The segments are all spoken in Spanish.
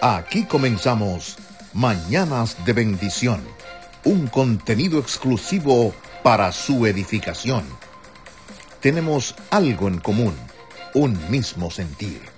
Aquí comenzamos Mañanas de Bendición, un contenido exclusivo para su edificación. Tenemos algo en común, un mismo sentir.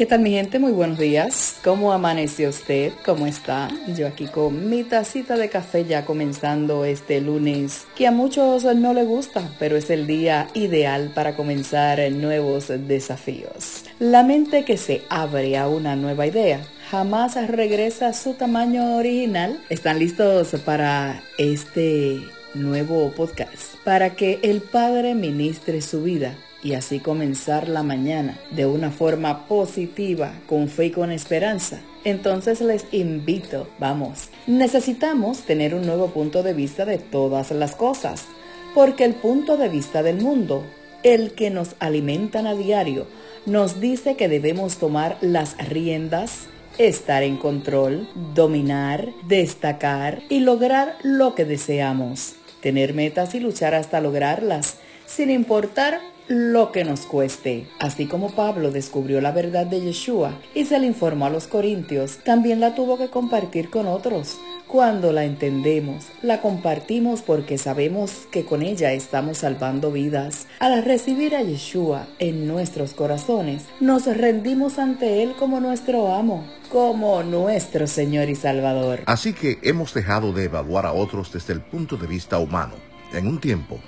¿Qué tal mi gente? Muy buenos días. ¿Cómo amaneció usted? ¿Cómo está? Yo aquí con mi tacita de café ya comenzando este lunes, que a muchos no le gusta, pero es el día ideal para comenzar nuevos desafíos. La mente que se abre a una nueva idea jamás regresa a su tamaño original. ¿Están listos para este nuevo podcast? Para que el Padre ministre su vida y así comenzar la mañana de una forma positiva, con fe y con esperanza. Entonces les invito, vamos, necesitamos tener un nuevo punto de vista de todas las cosas, porque el punto de vista del mundo, el que nos alimentan a diario, nos dice que debemos tomar las riendas, estar en control, dominar, destacar y lograr lo que deseamos, tener metas y luchar hasta lograrlas, sin importar lo que nos cueste. Así como Pablo descubrió la verdad de Yeshua y se le informó a los corintios, también la tuvo que compartir con otros. Cuando la entendemos, la compartimos porque sabemos que con ella estamos salvando vidas. Al recibir a Yeshua en nuestros corazones, nos rendimos ante Él como nuestro amo, como nuestro Señor y Salvador. Así que hemos dejado de evaluar a otros desde el punto de vista humano. En un tiempo,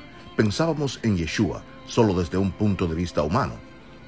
pensábamos en Yeshua solo desde un punto de vista humano.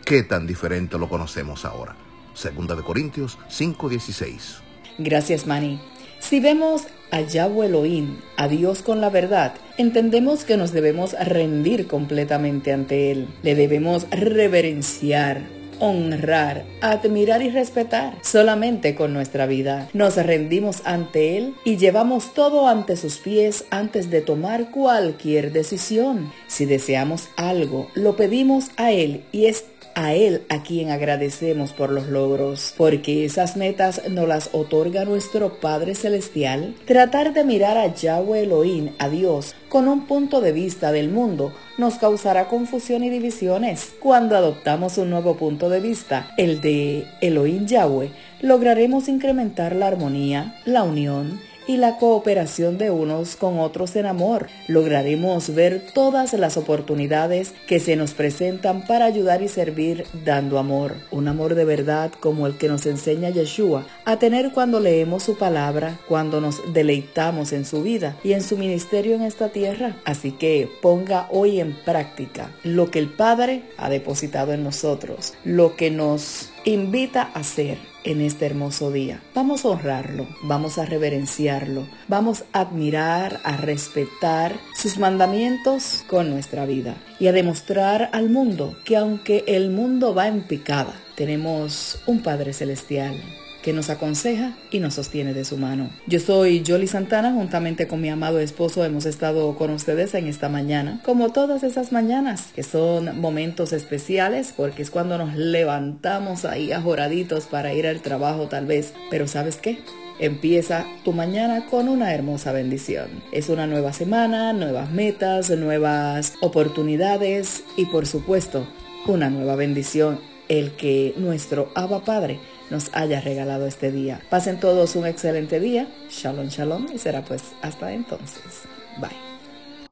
¿Qué tan diferente lo conocemos ahora? Segunda de Corintios 5:16. Gracias, Manny. Si vemos a Yahweh Elohim, a Dios con la verdad, entendemos que nos debemos rendir completamente ante Él. Le debemos reverenciar, honrar, admirar y respetar solamente con nuestra vida. Nos rendimos ante Él y llevamos todo ante sus pies antes de tomar cualquier decisión. Si deseamos algo, lo pedimos a Él y es a Él a quien agradecemos por los logros, porque esas metas nos las otorga nuestro Padre Celestial. Tratar de mirar a Yahweh Elohim, a Dios, con un punto de vista del mundo, nos causará confusión y divisiones. Cuando adoptamos un nuevo punto de vista, el de Elohim Yahweh, lograremos incrementar la armonía, la unión, y la cooperación de unos con otros en amor. Lograremos ver todas las oportunidades que se nos presentan para ayudar y servir dando amor. Un amor de verdad como el que nos enseña Yeshua a tener cuando leemos su palabra, cuando nos deleitamos en su vida y en su ministerio en esta tierra. Así que ponga hoy en práctica lo que el Padre ha depositado en nosotros, lo que nos invita a hacer en este hermoso día. Vamos a honrarlo, vamos a reverenciarlo, vamos a admirar, a respetar sus mandamientos con nuestra vida y a demostrar al mundo que aunque el mundo va en picada, tenemos un Padre Celestial que nos aconseja y nos sostiene de su mano. Yo soy Jolly Santana, juntamente con mi amado esposo hemos estado con ustedes en esta mañana, como todas esas mañanas, que son momentos especiales porque es cuando nos levantamos ahí ajoraditos para ir al trabajo tal vez, pero ¿sabes qué? Empieza tu mañana con una hermosa bendición. Es una nueva semana, nuevas metas, nuevas oportunidades y por supuesto una nueva bendición, el que nuestro Abba Padre nos haya regalado este día. Pasen todos un excelente día. Shalom, shalom y será pues hasta entonces. Bye.